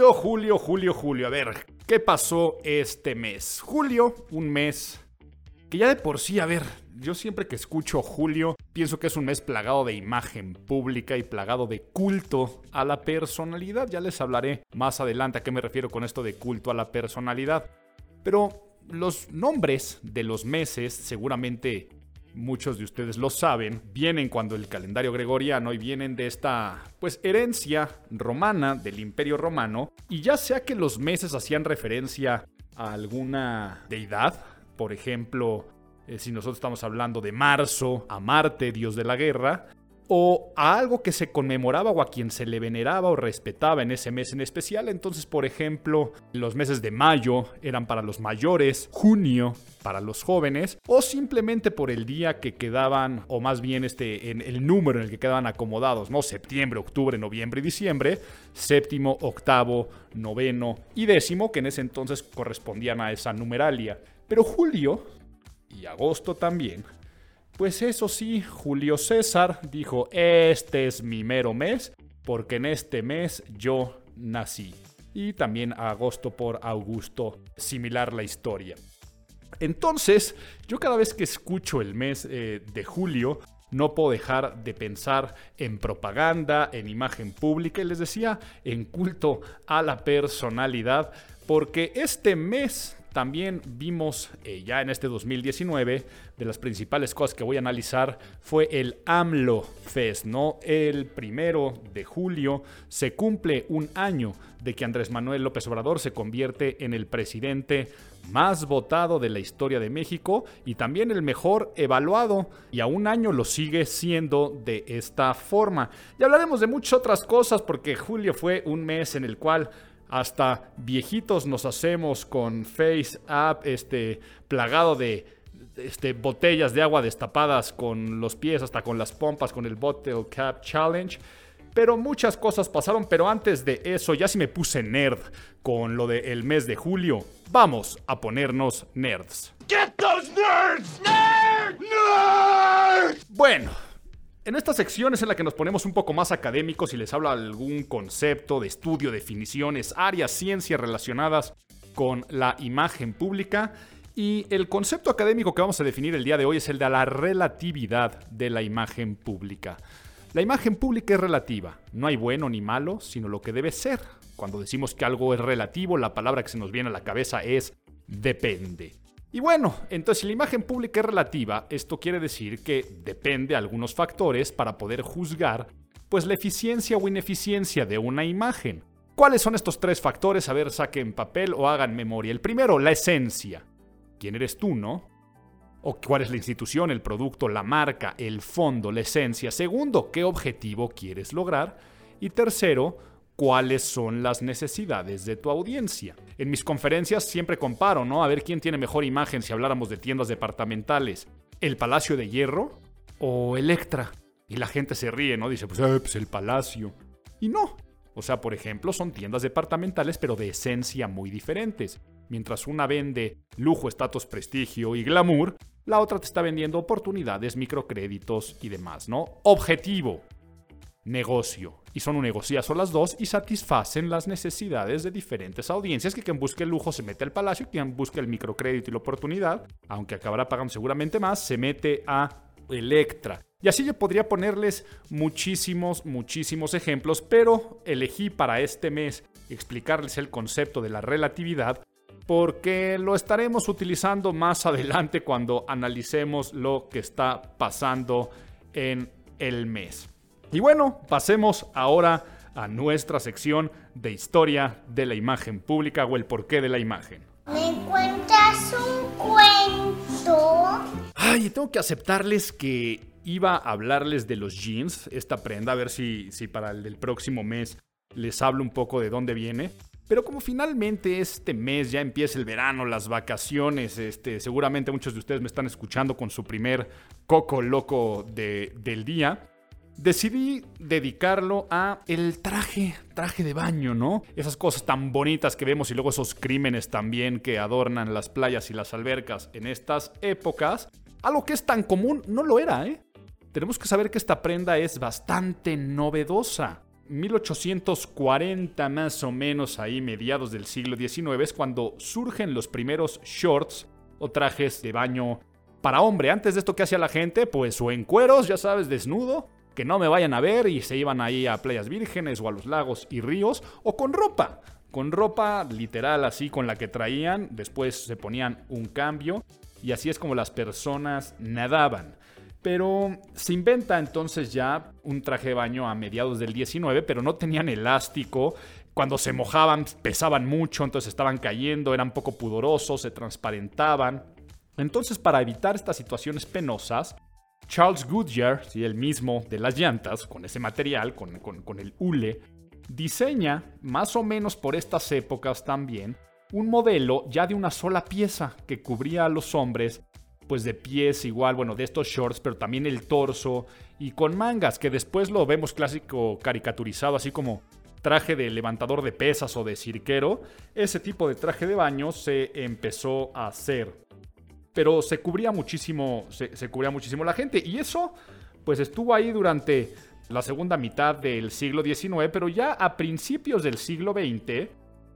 Julio, julio, julio. A ver, ¿qué pasó este mes? Julio, un mes que ya de por sí, a ver, yo siempre que escucho julio, pienso que es un mes plagado de imagen pública y plagado de culto a la personalidad. Ya les hablaré más adelante a qué me refiero con esto de culto a la personalidad. Pero los nombres de los meses seguramente muchos de ustedes lo saben, vienen cuando el calendario gregoriano y vienen de esta pues herencia romana del Imperio Romano y ya sea que los meses hacían referencia a alguna deidad, por ejemplo, eh, si nosotros estamos hablando de marzo, a Marte, dios de la guerra, o a algo que se conmemoraba o a quien se le veneraba o respetaba en ese mes en especial. Entonces, por ejemplo, los meses de mayo eran para los mayores, junio para los jóvenes, o simplemente por el día que quedaban, o más bien este, en el número en el que quedaban acomodados, ¿no? Septiembre, octubre, noviembre y diciembre, séptimo, octavo, noveno y décimo, que en ese entonces correspondían a esa numeralia. Pero julio y agosto también. Pues eso sí, Julio César dijo, este es mi mero mes, porque en este mes yo nací. Y también agosto por Augusto, similar la historia. Entonces, yo cada vez que escucho el mes eh, de julio, no puedo dejar de pensar en propaganda, en imagen pública y les decía, en culto a la personalidad, porque este mes también vimos eh, ya en este 2019, de las principales cosas que voy a analizar fue el AMLO Fest, ¿no? El primero de julio se cumple un año de que Andrés Manuel López Obrador se convierte en el presidente más votado de la historia de México y también el mejor evaluado y a un año lo sigue siendo de esta forma. Y hablaremos de muchas otras cosas porque julio fue un mes en el cual hasta viejitos nos hacemos con Face App, este, plagado de este, botellas de agua destapadas con los pies, hasta con las pompas, con el Bottle Cap Challenge. Pero muchas cosas pasaron, pero antes de eso ya si me puse nerd con lo del mes de julio. Vamos a ponernos nerds. Get those nerds! ¡Nerds! Bueno, en esta sección es en la que nos ponemos un poco más académicos y les hablo algún concepto de estudio, definiciones, áreas, ciencias relacionadas con la imagen pública. Y el concepto académico que vamos a definir el día de hoy es el de la relatividad de la imagen pública. La imagen pública es relativa, no hay bueno ni malo, sino lo que debe ser. Cuando decimos que algo es relativo, la palabra que se nos viene a la cabeza es depende. Y bueno, entonces si la imagen pública es relativa, esto quiere decir que depende de algunos factores para poder juzgar pues la eficiencia o ineficiencia de una imagen. ¿Cuáles son estos tres factores? A ver, saquen papel o hagan memoria. El primero, la esencia. ¿Quién eres tú, no? ¿O cuál es la institución, el producto, la marca, el fondo, la esencia? Segundo, ¿qué objetivo quieres lograr? Y tercero, cuáles son las necesidades de tu audiencia. En mis conferencias siempre comparo, ¿no? A ver quién tiene mejor imagen si habláramos de tiendas departamentales. ¿El Palacio de Hierro o Electra? Y la gente se ríe, ¿no? Dice, pues, eh, pues el Palacio. Y no. O sea, por ejemplo, son tiendas departamentales pero de esencia muy diferentes. Mientras una vende lujo, estatus, prestigio y glamour, la otra te está vendiendo oportunidades, microcréditos y demás, ¿no? Objetivo negocio. Y son un negociazo las dos y satisfacen las necesidades de diferentes audiencias que quien busque el lujo se mete al palacio, quien busque el microcrédito y la oportunidad, aunque acabará pagando seguramente más, se mete a Electra. Y así yo podría ponerles muchísimos, muchísimos ejemplos, pero elegí para este mes explicarles el concepto de la relatividad porque lo estaremos utilizando más adelante cuando analicemos lo que está pasando en el mes. Y bueno, pasemos ahora a nuestra sección de historia de la imagen pública o el porqué de la imagen. ¿Me cuentas un cuento? Ay, tengo que aceptarles que iba a hablarles de los jeans, esta prenda, a ver si, si para el del próximo mes les hablo un poco de dónde viene. Pero como finalmente este mes ya empieza el verano, las vacaciones, este, seguramente muchos de ustedes me están escuchando con su primer coco loco del día. Decidí dedicarlo a el traje, traje de baño, ¿no? Esas cosas tan bonitas que vemos y luego esos crímenes también que adornan las playas y las albercas en estas épocas. Algo que es tan común no lo era, ¿eh? Tenemos que saber que esta prenda es bastante novedosa. 1840 más o menos, ahí mediados del siglo XIX, es cuando surgen los primeros shorts o trajes de baño para hombre. Antes de esto, ¿qué hacía la gente? Pues o en cueros, ya sabes, desnudo, que no me vayan a ver y se iban ahí a playas vírgenes o a los lagos y ríos, o con ropa. Con ropa literal así con la que traían, después se ponían un cambio y así es como las personas nadaban. Pero se inventa entonces ya un traje de baño a mediados del 19, pero no tenían elástico. Cuando se mojaban pesaban mucho, entonces estaban cayendo, eran poco pudorosos, se transparentaban. Entonces para evitar estas situaciones penosas, Charles Goodyear, sí, el mismo de las llantas, con ese material, con, con el hule, diseña, más o menos por estas épocas también, un modelo ya de una sola pieza que cubría a los hombres pues de pies igual, bueno, de estos shorts, pero también el torso y con mangas, que después lo vemos clásico caricaturizado, así como traje de levantador de pesas o de cirquero. Ese tipo de traje de baño se empezó a hacer. Pero se cubría muchísimo, se, cubría muchísimo la gente. Y eso, pues estuvo ahí durante la segunda mitad del siglo XIX, pero ya a principios del siglo XX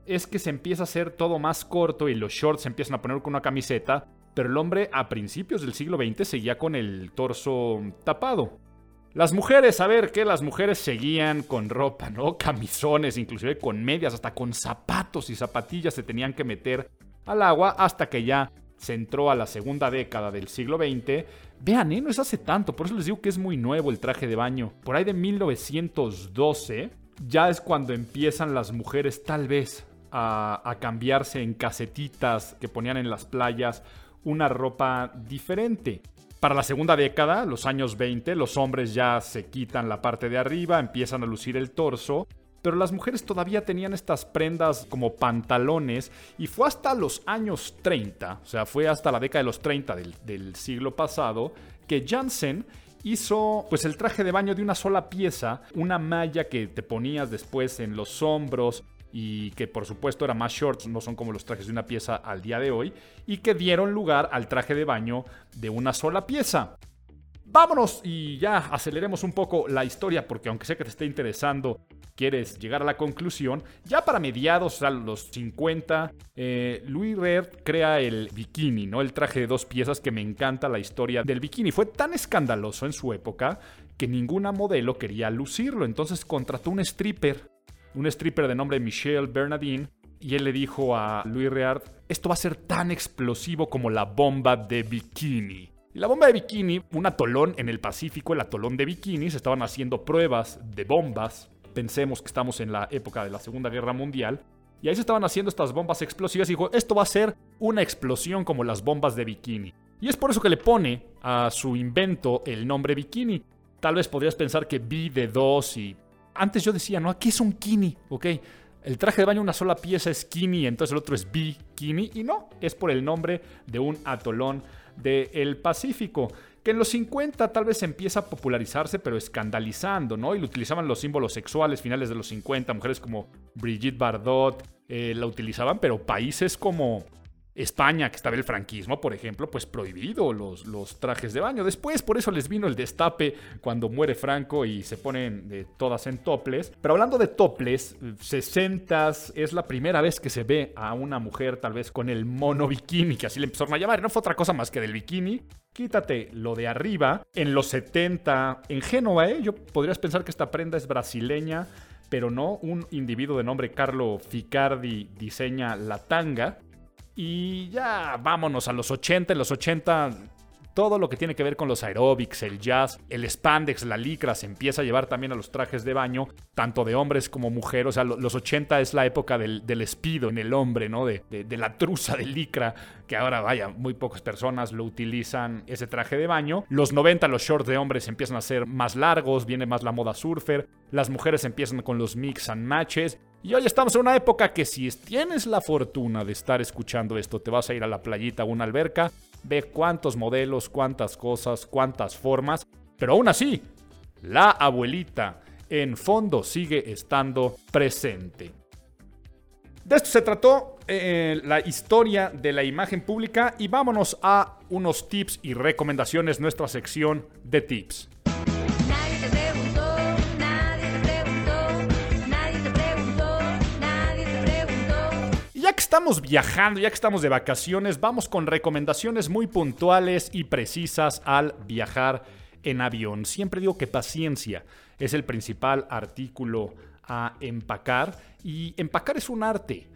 es que se empieza a hacer todo más corto y los shorts se empiezan a poner con una camiseta pero el hombre a principios del siglo XX seguía con el torso tapado. Las mujeres, a ver, que las mujeres seguían con ropa, ¿no? Camisones, inclusive con medias, hasta con zapatos y zapatillas se tenían que meter al agua hasta que ya se entró a la segunda década del siglo XX. Vean, ¿eh? No es hace tanto, por eso les digo que es muy nuevo el traje de baño. Por ahí de 1912 ya es cuando empiezan las mujeres tal vez a, a cambiarse en casetitas que ponían en las playas una ropa diferente. Para la segunda década, los años 20, los hombres ya se quitan la parte de arriba, empiezan a lucir el torso, pero las mujeres todavía tenían estas prendas como pantalones y fue hasta los años 30, o sea, fue hasta la década de los 30 del, del siglo pasado, que Jansen hizo pues el traje de baño de una sola pieza, una malla que te ponías después en los hombros, y que por supuesto eran más shorts, no son como los trajes de una pieza al día de hoy, y que dieron lugar al traje de baño de una sola pieza. Vámonos y ya aceleremos un poco la historia porque aunque sé que te esté interesando, quieres llegar a la conclusión, ya para mediados, a los 50, eh, Louis Red crea el bikini, ¿no? El traje de dos piezas que me encanta la historia del bikini. Fue tan escandaloso en su época que ninguna modelo quería lucirlo, entonces contrató un stripper un stripper de nombre Michelle Bernardine, y él le dijo a Louis Reard, esto va a ser tan explosivo como la bomba de bikini. Y la bomba de bikini, un atolón en el Pacífico, el atolón de bikini, se estaban haciendo pruebas de bombas. Pensemos que estamos en la época de la Segunda Guerra Mundial. Y ahí se estaban haciendo estas bombas explosivas y dijo, esto va a ser una explosión como las bombas de bikini. Y es por eso que le pone a su invento el nombre bikini. Tal vez podrías pensar que B de dos y antes yo decía, no, aquí es un kini, ¿ok? El traje de baño, una sola pieza es kini, entonces el otro es bikini, y no, es por el nombre de un atolón del Pacífico, que en los 50 tal vez empieza a popularizarse, pero escandalizando, ¿no? Y lo utilizaban los símbolos sexuales finales de los 50, mujeres como Brigitte Bardot eh, la utilizaban, pero países como España, que estaba el franquismo, por ejemplo, pues prohibido los, trajes de baño. Después, por eso les vino el destape cuando muere Franco y se ponen todas en toples. Pero hablando de toples, 60 es la primera vez que se ve a una mujer tal vez con el mono bikini, que así le empezaron a llamar. No fue otra cosa más que del bikini. Quítate lo de arriba. En los 70, en Génova, ¿eh? yo podrías pensar que esta prenda es brasileña pero no, un individuo de nombre Carlo Ficardi diseña la tanga y ya vámonos a los 80. En los 80 todo lo que tiene que ver con los aeróbics, el jazz, el spandex, la licra, se empieza a llevar también a los trajes de baño, tanto de hombres como mujeres. O sea, los 80 es la época del, del espido en el hombre, ¿no? De, de, la truza de licra, que ahora, vaya, muy pocas personas lo utilizan ese traje de baño. Los 90 los shorts de hombres empiezan a ser más largos, viene más la moda surfer. Las mujeres empiezan con los mix and matches. Y hoy estamos en una época que si tienes la fortuna de estar escuchando esto, te vas a ir a la playita o una alberca, ve cuántos modelos, cuántas cosas, cuántas formas, pero aún así, la abuelita en fondo sigue estando presente. De esto se trató eh, la historia de la imagen pública y vámonos a unos tips y recomendaciones, nuestra sección de tips. Estamos viajando, ya que estamos de vacaciones, vamos con recomendaciones muy puntuales y precisas al viajar en avión. Siempre digo que paciencia es el principal artículo a empacar y empacar es un arte.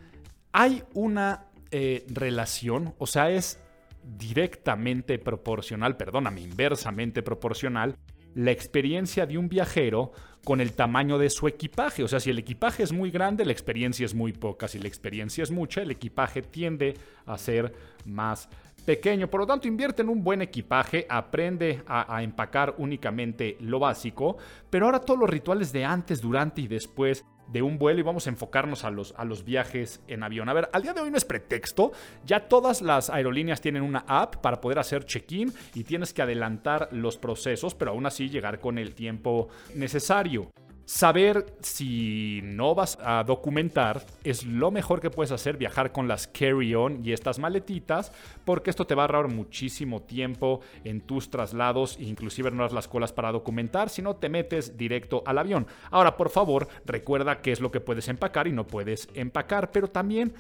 Hay una eh, relación, o sea, es directamente proporcional, perdóname, inversamente proporcional la experiencia de un viajero con el tamaño de su equipaje. O sea, si el equipaje es muy grande, la experiencia es muy poca. Si la experiencia es mucha, el equipaje tiende a ser más pequeño. Por lo tanto, invierte en un buen equipaje, aprende a, a, empacar únicamente lo básico, pero ahora todos los rituales de antes, durante y después de un vuelo y vamos a enfocarnos a los, a los viajes en avión. A ver, al día de hoy no es pretexto, ya todas las aerolíneas tienen una app para poder hacer check-in y tienes que adelantar los procesos, pero aún así llegar con el tiempo necesario. Saber si no vas a documentar es lo mejor que puedes hacer, viajar con las carry-on y estas maletitas, porque esto te va a ahorrar muchísimo tiempo en tus traslados, inclusive no las colas para documentar, sino te metes directo al avión. Ahora, por favor, recuerda qué es lo que puedes empacar y no puedes empacar, pero también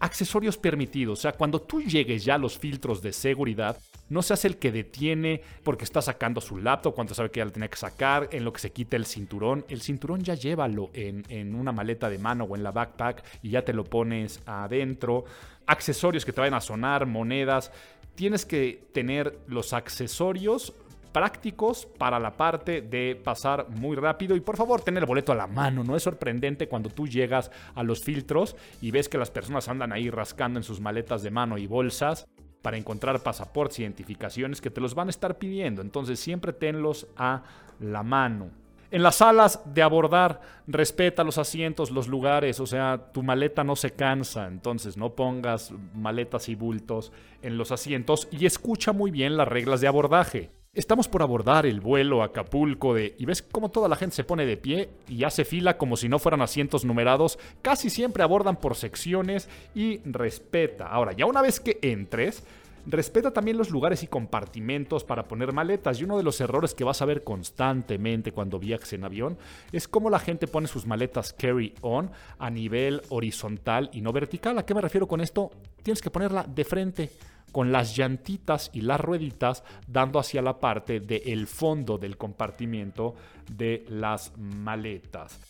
accesorios permitidos. O sea, cuando tú llegues ya a los filtros de seguridad, no seas el que detiene porque está sacando su laptop cuando sabe que ya lo tenía que sacar, en lo que se quita el cinturón. El cinturón ya llévalo en, en una maleta de mano o en la backpack y ya te lo pones adentro. Accesorios que te vayan a sonar, monedas. Tienes que tener los accesorios prácticos para la parte de pasar muy rápido y por favor tener el boleto a la mano. No es sorprendente cuando tú llegas a los filtros y ves que las personas andan ahí rascando en sus maletas de mano y bolsas para encontrar pasaportes, identificaciones que te los van a estar pidiendo. Entonces siempre tenlos a la mano. En las salas de abordar, respeta los asientos, los lugares, o sea, tu maleta no se cansa, entonces no pongas maletas y bultos en los asientos y escucha muy bien las reglas de abordaje. Estamos por abordar el vuelo a Acapulco de... y ves cómo toda la gente se pone de pie y hace fila como si no fueran asientos numerados. Casi siempre abordan por secciones y respeta. Ahora, ya una vez que entres, respeta también los lugares y compartimentos para poner maletas. Y uno de los errores que vas a ver constantemente cuando viajes en avión es cómo la gente pone sus maletas carry-on a nivel horizontal y no vertical. ¿A qué me refiero con esto? Tienes que ponerla de frente con las llantitas y las rueditas dando hacia la parte del fondo del compartimiento de las maletas.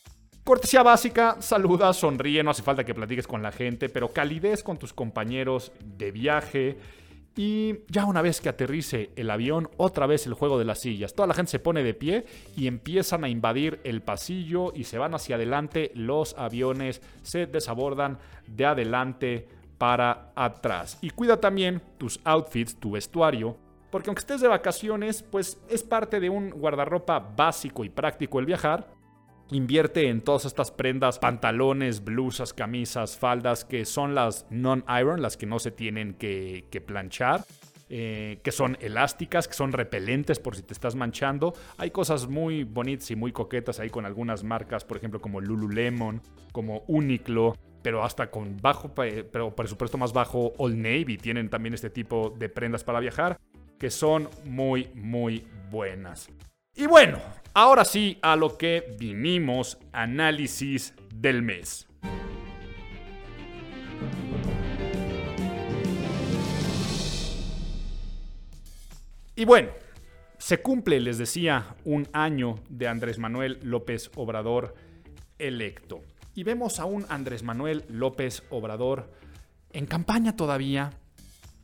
Cortesía básica, saluda, sonríe, no hace falta que platiques con la gente, pero calidez con tus compañeros de viaje. Y ya una vez que aterrice el avión, otra vez el juego de las sillas. Toda la gente se pone de pie y empiezan a invadir el pasillo y se van hacia adelante. Los aviones se desabordan de adelante para atrás. Y cuida también tus outfits, tu vestuario, porque aunque estés de vacaciones, pues es parte de un guardarropa básico y práctico el viajar. Invierte en todas estas prendas, pantalones, blusas, camisas, faldas, que son las non-iron, las que no se tienen que, planchar. Eh, que son elásticas, que son repelentes por si te estás manchando. Hay cosas muy bonitas y muy coquetas ahí con algunas marcas, por ejemplo como Lululemon, como Uniqlo, pero hasta con bajo pero presupuesto más bajo, Old Navy tienen también este tipo de prendas para viajar que son muy, muy buenas. Y bueno, ahora sí a lo que vinimos, análisis del mes. Y bueno, se cumple, les decía, un año de Andrés Manuel López Obrador electo y vemos a un Andrés Manuel López Obrador en campaña todavía,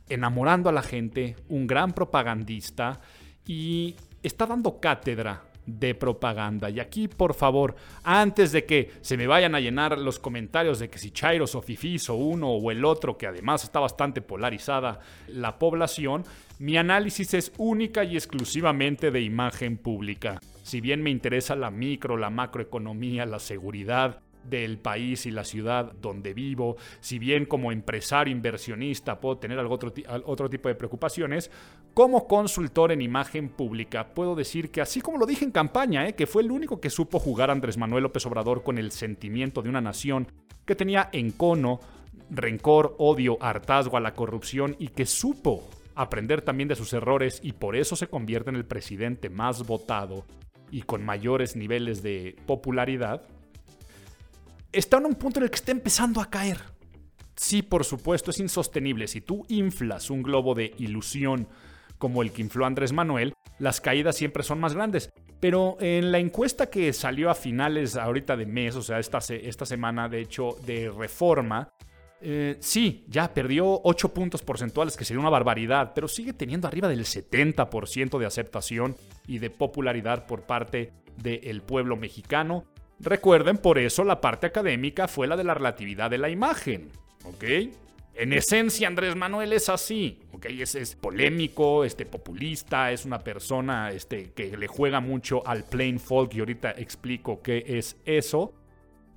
enamorando a la gente, un gran propagandista y está dando cátedra de propaganda. Y aquí, por favor, antes de que se me vayan a llenar los comentarios de que si Chairos o Fifis o uno o el otro, que además está bastante polarizada la población, mi análisis es única y exclusivamente de imagen pública. Si bien me interesa la micro, la macroeconomía, la seguridad, del país y la ciudad donde vivo, si bien como empresario inversionista puedo tener algo otro, otro tipo de preocupaciones, como consultor en imagen pública puedo decir que así como lo dije en campaña, ¿eh? que fue el único que supo jugar Andrés Manuel López Obrador con el sentimiento de una nación que tenía encono, rencor, odio, hartazgo a la corrupción y que supo aprender también de sus errores y por eso se convierte en el presidente más votado y con mayores niveles de popularidad, está en un punto en el que está empezando a caer. Sí, por supuesto, es insostenible. Si tú inflas un globo de ilusión como el que infló Andrés Manuel, las caídas siempre son más grandes. Pero en la encuesta que salió a finales ahorita de mes, o sea, esta, esta semana de hecho de reforma, eh, sí, ya perdió 8 puntos porcentuales, que sería una barbaridad, pero sigue teniendo arriba del 70% de aceptación y de popularidad por parte del pueblo mexicano. Recuerden, por eso la parte académica fue la de la relatividad de la imagen, ¿ok? En esencia, Andrés Manuel es así, ¿ok? Es, polémico, este, populista, es una persona este, que le juega mucho al plain folk y ahorita explico qué es eso.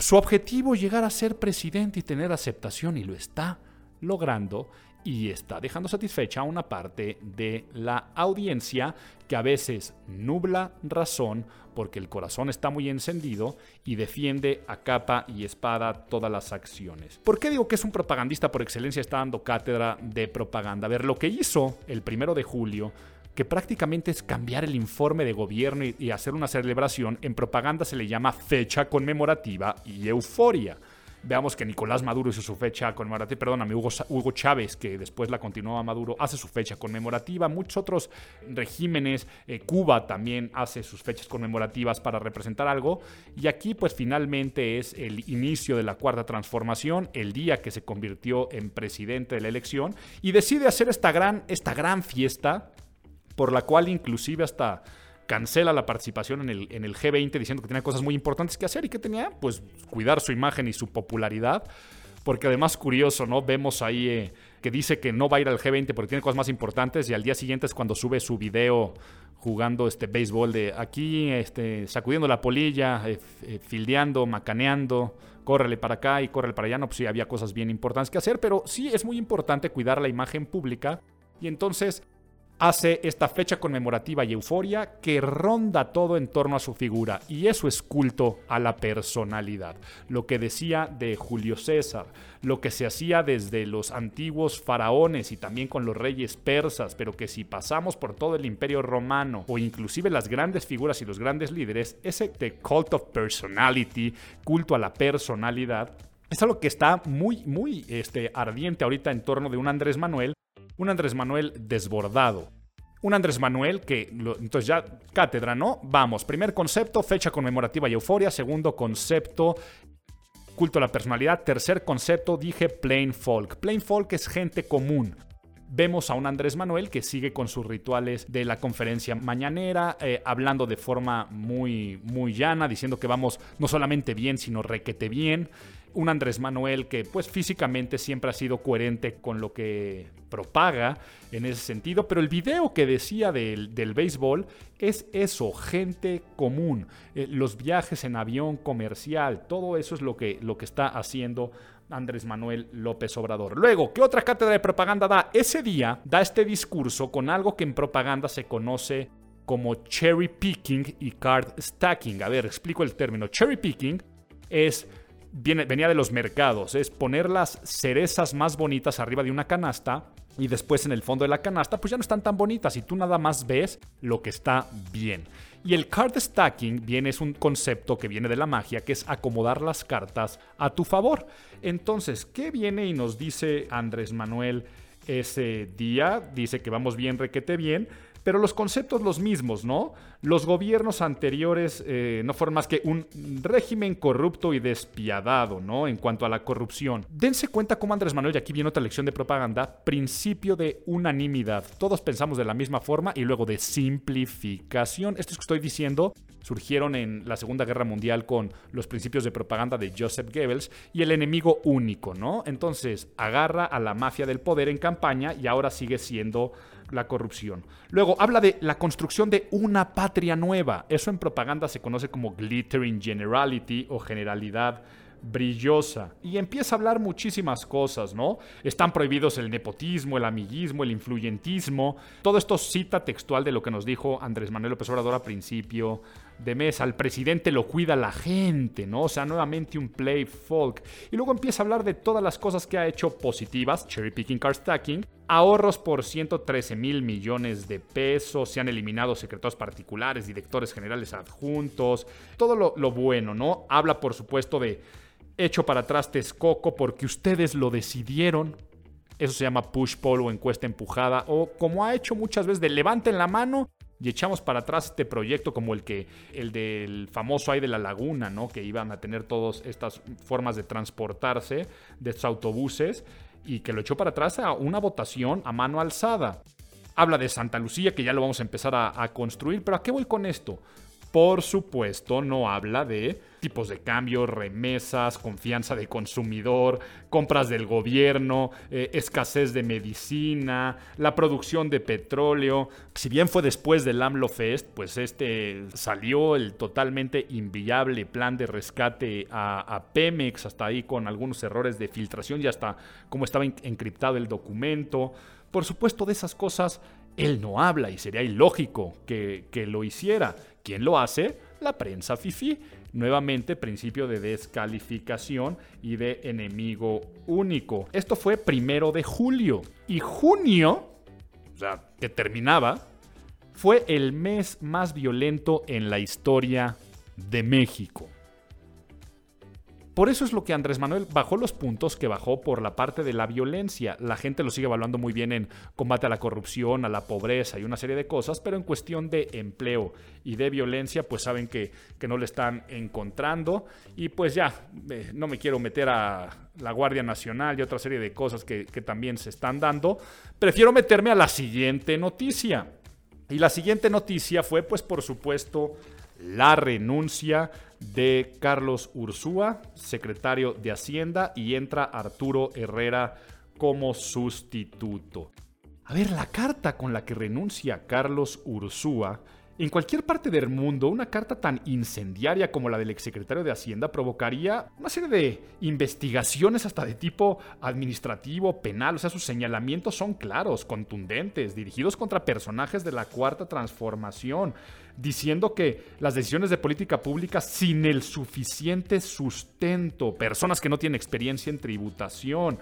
Su objetivo llegar a ser presidente y tener aceptación y lo está logrando y está dejando satisfecha a una parte de la audiencia que a veces nubla razón porque el corazón está muy encendido y defiende a capa y espada todas las acciones. ¿Por qué digo que es un propagandista por excelencia? Está dando cátedra de propaganda. A ver, lo que hizo el primero de julio que prácticamente es cambiar el informe de gobierno y, hacer una celebración, en propaganda se le llama fecha conmemorativa y euforia. Veamos que Nicolás Maduro hizo su fecha conmemorativa, perdóname, Hugo, Hugo Chávez, que después la continuaba Maduro, hace su fecha conmemorativa. Muchos otros regímenes, eh, Cuba también hace sus fechas conmemorativas para representar algo. Y aquí pues finalmente es el inicio de la cuarta transformación, el día que se convirtió en presidente de la elección y decide hacer esta gran, esta gran fiesta por la cual inclusive hasta cancela la participación en el, en el G20 diciendo que tenía cosas muy importantes que hacer y que tenía, pues, cuidar su imagen y su popularidad. Porque además, curioso, ¿no? Vemos ahí eh, que dice que no va a ir al G20 porque tiene cosas más importantes y al día siguiente es cuando sube su video jugando este béisbol de aquí, este, sacudiendo la polilla, eh, eh, fildeando, macaneando, córrele para acá y córrele para allá. No, pues sí, había cosas bien importantes que hacer, pero sí es muy importante cuidar la imagen pública. Y entonces hace esta fecha conmemorativa y euforia que ronda todo en torno a su figura y eso es culto a la personalidad. Lo que decía de Julio César, lo que se hacía desde los antiguos faraones y también con los reyes persas, pero que si pasamos por todo el imperio romano o inclusive las grandes figuras y los grandes líderes, ese de cult of personality, culto a la personalidad, es algo que está muy, muy este, ardiente ahorita en torno de un Andrés Manuel un Andrés Manuel desbordado. Un Andrés Manuel que, entonces ya, cátedra, ¿no? Vamos, primer concepto, fecha conmemorativa y euforia. Segundo concepto, culto a la personalidad. Tercer concepto, dije plain folk. Plain folk es gente común. Vemos a un Andrés Manuel que sigue con sus rituales de la conferencia mañanera, eh, hablando de forma muy, muy llana, diciendo que vamos no solamente bien, sino requete bien un Andrés Manuel que pues físicamente siempre ha sido coherente con lo que propaga en ese sentido, pero el video que decía del, béisbol es eso, gente común, eh, los viajes en avión comercial, todo eso es lo que, lo que está haciendo Andrés Manuel López Obrador. Luego, ¿qué otra cátedra de propaganda da? Ese día da este discurso con algo que en propaganda se conoce como cherry picking y card stacking. A ver, explico el término. Cherry picking es venía de los mercados, es poner las cerezas más bonitas arriba de una canasta y después en el fondo de la canasta pues ya no están tan bonitas y tú nada más ves lo que está bien. Y el card stacking viene es un concepto que viene de la magia, que es acomodar las cartas a tu favor. Entonces, ¿qué viene y nos dice Andrés Manuel ese día? Dice que vamos bien, requete bien, pero los conceptos los mismos, ¿no? Los gobiernos anteriores eh, no fueron más que un régimen corrupto y despiadado, ¿no? En cuanto a la corrupción. Dense cuenta cómo Andrés Manuel, y aquí viene otra lección de propaganda, principio de unanimidad. Todos pensamos de la misma forma y luego de simplificación. Esto es que estoy diciendo surgieron en la Segunda Guerra Mundial con los principios de propaganda de Joseph Goebbels y el enemigo único, ¿no? Entonces agarra a la mafia del poder en campaña y ahora sigue siendo la corrupción. Luego habla de la construcción de una patria nueva. Eso en propaganda se conoce como glittering generality o generalidad brillosa. Y empieza a hablar muchísimas cosas, ¿no? Están prohibidos el nepotismo, el amiguismo, el influyentismo. Todo esto cita textual de lo que nos dijo Andrés Manuel López Obrador a principio de mes. Al presidente lo cuida la gente, ¿no? O sea, nuevamente un play folk. Y luego empieza a hablar de todas las cosas que ha hecho positivas, cherry picking, car stacking, ahorros por 113 mil millones de pesos, se han eliminado secretarios particulares, directores generales adjuntos, todo lo, bueno, ¿no? Habla, por supuesto, de hecho para atrás Texcoco porque ustedes lo decidieron. Eso se llama push pull o encuesta empujada. O como ha hecho muchas veces, de levanten la mano y echamos para atrás este proyecto como el que el del famoso ahí de la laguna, ¿no? Que iban a tener todas estas formas de transportarse de estos autobuses y que lo echó para atrás a una votación a mano alzada. Habla de Santa Lucía, que ya lo vamos a empezar a, a construir, pero ¿a qué voy con esto? Por supuesto, no habla de tipos de cambio, remesas, confianza de consumidor, compras del gobierno, eh, escasez de medicina, la producción de petróleo. Si bien fue después del AMLO Fest, pues este salió el totalmente inviable plan de rescate a, Pemex, hasta ahí con algunos errores de filtración y hasta cómo estaba encriptado el documento. Por supuesto, de esas cosas él no habla y sería ilógico que lo hiciera. ¿Quién lo hace? La prensa FIFI. Nuevamente, principio de descalificación y de enemigo único. Esto fue primero de julio. Y junio, o sea, que terminaba, fue el mes más violento en la historia de México. Por eso es lo que Andrés Manuel bajó los puntos que bajó por la parte de la violencia. La gente lo sigue evaluando muy bien en combate a la corrupción, a la pobreza y una serie de cosas, pero en cuestión de empleo y de violencia, pues saben que, que no le están encontrando. Y pues ya, eh, no me quiero meter a la Guardia Nacional y otra serie de cosas que, que también se están dando. Prefiero meterme a la siguiente noticia. Y la siguiente noticia fue, pues por supuesto, la renuncia de Carlos Ursúa, secretario de Hacienda, y entra Arturo Herrera como sustituto. A ver, la carta con la que renuncia Carlos Ursúa en cualquier parte del mundo, una carta tan incendiaria como la del exsecretario de Hacienda provocaría una serie de investigaciones hasta de tipo administrativo, penal. O sea, sus señalamientos son claros, contundentes, dirigidos contra personajes de la cuarta transformación, diciendo que las decisiones de política pública sin el suficiente sustento, personas que no tienen experiencia en tributación,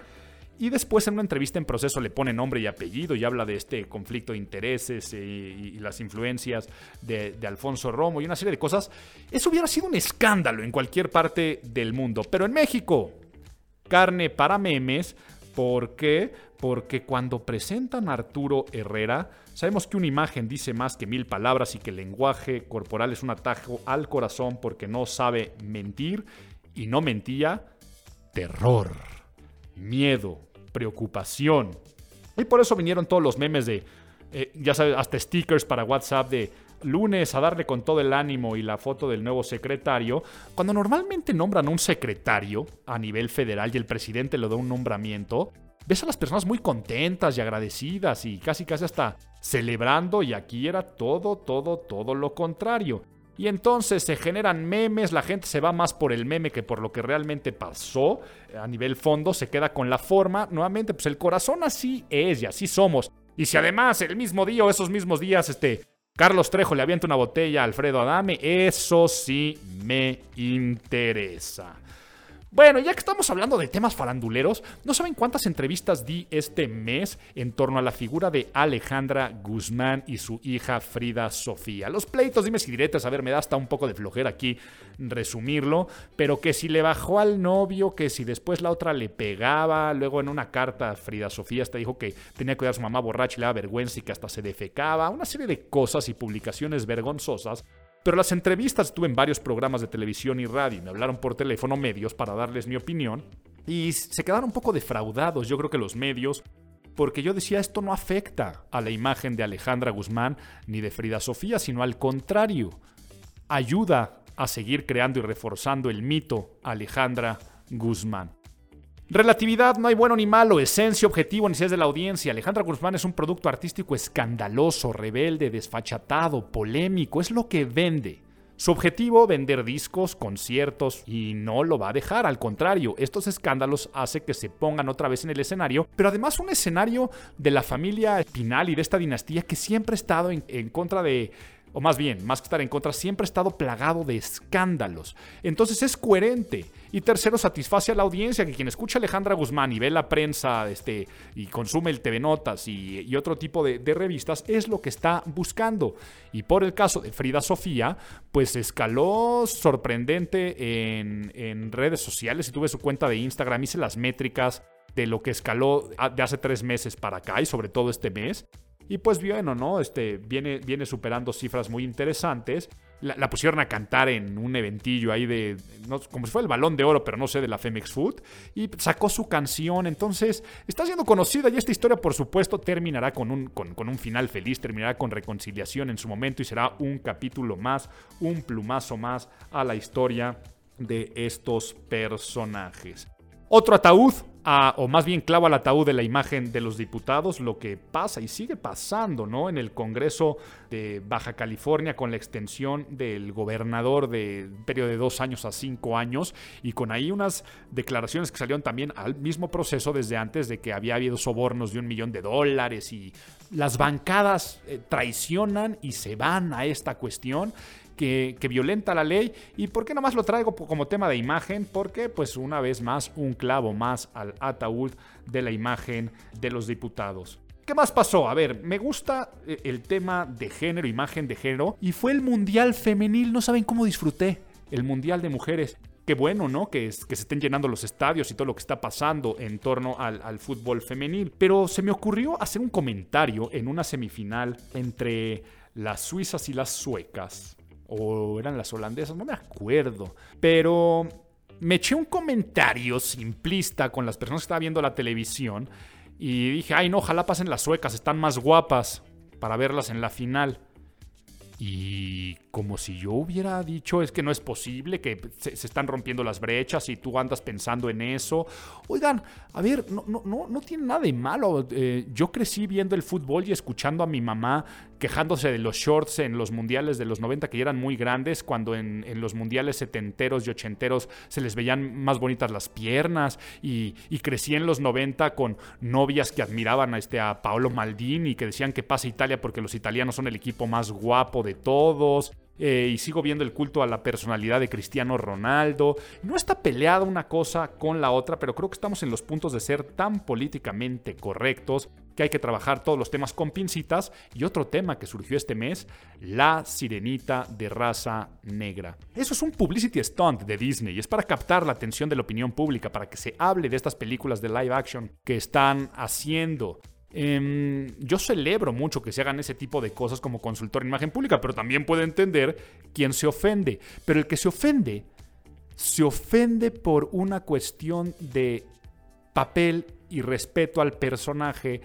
y después en una entrevista en proceso le pone nombre y apellido y habla de este conflicto de intereses eh, y, las influencias de, de, Alfonso Romo y una serie de cosas. Eso hubiera sido un escándalo en cualquier parte del mundo. Pero en México, carne para memes. ¿Por qué? Porque cuando presentan a Arturo Herrera, sabemos que una imagen dice más que mil palabras y que el lenguaje corporal es un atajo al corazón porque no sabe mentir y no mentía. Terror, miedo, preocupación. Y por eso vinieron todos los memes de, eh, ya sabes, hasta stickers para WhatsApp de lunes a darle con todo el ánimo y la foto del nuevo secretario, cuando normalmente nombran un secretario a nivel federal y el presidente le da un nombramiento, ves a las personas muy contentas y agradecidas y casi casi hasta celebrando y aquí era todo, todo, todo lo contrario. Y entonces se generan memes, la gente se va más por el meme que por lo que realmente pasó. A nivel fondo se queda con la forma. Nuevamente, pues el corazón así es y así somos. Y si además el mismo día o esos mismos días, este, Carlos Trejo le avienta una botella a Alfredo Adame, eso sí me interesa. Bueno, ya que estamos hablando de temas faranduleros, ¿no saben cuántas entrevistas di este mes en torno a la figura de Alejandra Guzmán y su hija Frida Sofía? Los pleitos, dime si diretes, a ver, me da hasta un poco de flojera aquí resumirlo, pero que si le bajó al novio, que si después la otra le pegaba, luego en una carta Frida Sofía hasta dijo que tenía que cuidar a su mamá borracha y le daba vergüenza y que hasta se defecaba, una serie de cosas y publicaciones vergonzosas pero las entrevistas estuve en varios programas de televisión y radio. Me hablaron por teléfono medios para darles mi opinión. Y se quedaron un poco defraudados, yo creo que los medios, porque yo decía esto no afecta a la imagen de Alejandra Guzmán ni de Frida Sofía, sino al contrario, ayuda a seguir creando y reforzando el mito Alejandra Guzmán. Relatividad, no hay bueno ni malo, esencia, objetivo, necesidades de la audiencia. Alejandra Guzmán es un producto artístico escandaloso, rebelde, desfachatado, polémico, es lo que vende. Su objetivo, vender discos, conciertos, y no lo va a dejar, al contrario, estos escándalos hace que se pongan otra vez en el escenario, pero además un escenario de la familia Espinal y de esta dinastía que siempre ha estado en contra de o más bien, más que estar en contra, siempre ha estado plagado de escándalos. Entonces es coherente. Y tercero, satisface a la audiencia, que quien escucha Alejandra Guzmán y ve la prensa este, y consume el TV Notas y, otro tipo de, revistas, es lo que está buscando. Y por el caso de Frida Sofía, pues escaló sorprendente en, en redes sociales y tuve su cuenta de Instagram, hice las métricas de lo que escaló de hace tres meses para acá y sobre todo este mes. Y pues bueno, ¿no? Este, viene, viene superando cifras muy interesantes. La, pusieron a cantar en un eventillo ahí de, como si fuera el balón de oro, pero no sé, de la Femex Food. Y sacó su canción. Entonces, está siendo conocida y esta historia, por supuesto, terminará con un, con un final feliz, terminará con reconciliación en su momento y será un capítulo más, un plumazo más a la historia de estos personajes. Otro ataúd, o más bien clavo al ataúd de la imagen de los diputados, lo que pasa y sigue pasando, ¿no? En el Congreso de Baja California con la extensión del gobernador de un periodo de dos años a cinco años y con ahí unas declaraciones que salieron también al mismo proceso desde antes de que había habido sobornos de un millón de dólares y las bancadas eh, traicionan y se van a esta cuestión que, violenta la ley. ¿Y por qué nomás lo traigo como tema de imagen? Porque pues una vez más un clavo más al ataúd de la imagen de los diputados. ¿Qué más pasó? A ver, me gusta eh, el tema de género, imagen de género, y fue el Mundial Femenil, no saben cómo disfruté el Mundial de Mujeres. Qué bueno, ¿no? Que, se estén llenando los estadios y todo lo que está pasando en torno al, al fútbol femenil. Pero se me ocurrió hacer un comentario en una semifinal entre las suizas y las suecas o eran las holandesas, no me acuerdo. Pero me eché un comentario simplista con las personas que estaban viendo la televisión y dije, ay no, ojalá pasen las suecas, están más guapas para verlas en la final. Y como si yo hubiera dicho, es que no es posible, que se, están rompiendo las brechas y tú andas pensando en eso. Oigan, a ver, no, no, no, no tiene nada de malo. Eh, yo crecí viendo el fútbol y escuchando a mi mamá quejándose de los shorts en los mundiales de los 90 que ya eran muy grandes, cuando en, los mundiales setenteros y ochenteros se les veían más bonitas las piernas y, crecí en los 90 con novias que admiraban a, este, a Paolo Maldini que decían que pasa Italia porque los italianos son el equipo más guapo de todos. Eh, y sigo viendo el culto a la personalidad de Cristiano Ronaldo. No está peleada una cosa con la otra, pero creo que estamos en los puntos de ser tan políticamente correctos que hay que trabajar todos los temas con pincitas. Y otro tema que surgió este mes, la sirenita de raza negra. Eso es un publicity stunt de Disney, es para captar la atención de la opinión pública, para que se hable de estas películas de live action que están haciendo. Em, yo celebro mucho que se hagan ese tipo de cosas como consultor en imagen pública, pero también puedo entender quién se ofende. Pero el que se ofende, se ofende por una cuestión de papel y respeto al personaje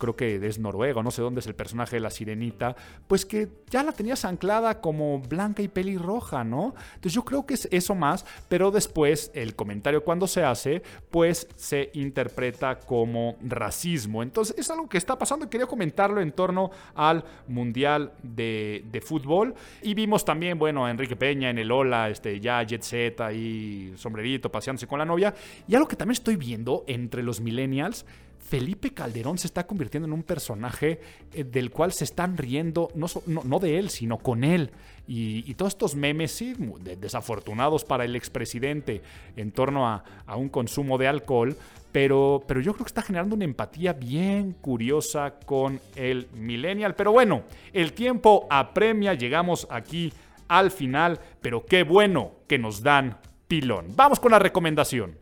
creo que es noruego, no sé dónde es el personaje de la sirenita, pues que ya la tenías anclada como blanca y pelirroja, ¿no? Entonces yo creo que es eso más, pero después el comentario cuando se hace, pues se interpreta como racismo. Entonces es algo que está pasando y quería comentarlo en torno al Mundial de, Fútbol. Y vimos también, bueno, a Enrique Peña en el Ola, este, ya Jet Set ahí, sombrerito, paseándose con la novia. Y algo que también estoy viendo entre los millennials, Felipe Calderón se está convirtiendo en un personaje eh, del cual se están riendo, no, no, de él, sino con él. Y, todos estos memes, sí, desafortunados para el expresidente en torno a, un consumo de alcohol, pero, pero yo creo que está generando una empatía bien curiosa con el millennial. Pero bueno, el tiempo apremia, llegamos aquí al final, pero qué bueno que nos dan pilón. Vamos con la recomendación.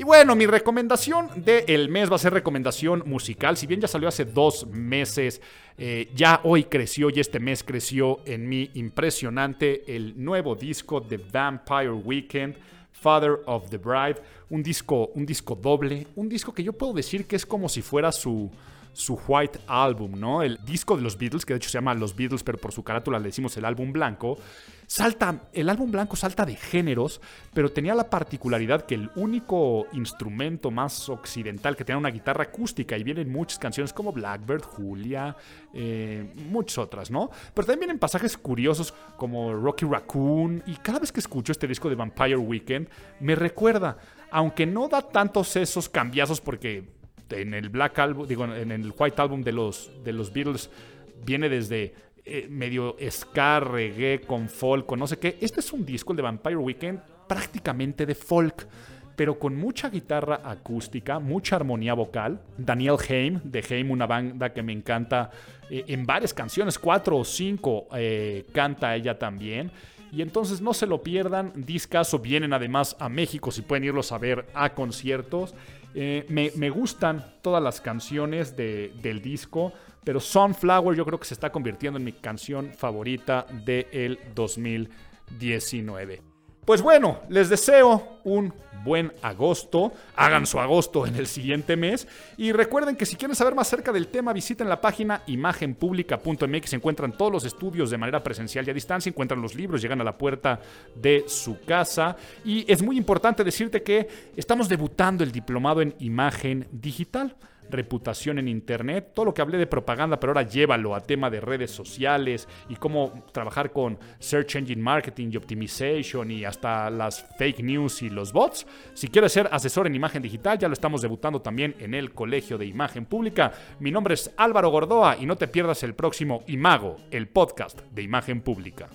Y bueno, mi recomendación del mes va a ser recomendación musical. Si bien ya salió hace dos meses, eh, ya hoy creció y este mes creció en mí impresionante el nuevo disco de Vampire Weekend. Father of the Bride, un disco, un disco doble, un disco que yo puedo decir que es como si fuera su, su White Album, ¿no? El disco de los Beatles, que de hecho se llama Los Beatles, pero por su carátula le decimos el álbum blanco. Salta, el álbum blanco salta de géneros, pero tenía la particularidad que el único instrumento más occidental que tenía una guitarra acústica, y vienen muchas canciones como Blackbird, Julia, eh, muchas otras, ¿no? Pero también vienen pasajes curiosos como Rocky Raccoon, y cada vez que escucho este disco de Vampire Weekend, me recuerda, aunque no da tantos esos cambiazos porque en el Black Album, digo, en el White Album de los, de los Beatles viene desde eh, medio ska, reggae, con folk, con no sé qué. Este es un disco, el de Vampire Weekend, prácticamente de folk, pero con mucha guitarra acústica, mucha armonía vocal. Daniel Haim, de Haim, una banda que me encanta eh, en varias canciones, cuatro o cinco, eh, canta ella también. Y entonces no se lo pierdan, discaso, vienen además a México si pueden irlos a ver a conciertos. Eh, me, gustan todas las canciones del disco, pero Sunflower yo creo que se está convirtiendo en mi canción favorita del 2019. Pues bueno, les deseo un buen agosto. Hagan su agosto en el siguiente mes. Y recuerden que si quieren saber más acerca del tema, visiten la página imagenpublica.mx. Se encuentran todos los estudios de manera presencial y a distancia. Encuentran los libros, llegan a la puerta de su casa. Y es muy importante decirte que estamos debutando el diplomado en imagen digital reputación en Internet, todo lo que hablé de propaganda, pero ahora llévalo a tema de redes sociales y cómo trabajar con Search Engine Marketing y Optimization y hasta las fake news y los bots. Si quieres ser asesor en imagen digital, ya lo estamos debutando también en el Colegio de Imagen Pública. Mi nombre es Álvaro Gordoa y no te pierdas el próximo Imago, el podcast de Imagen Pública.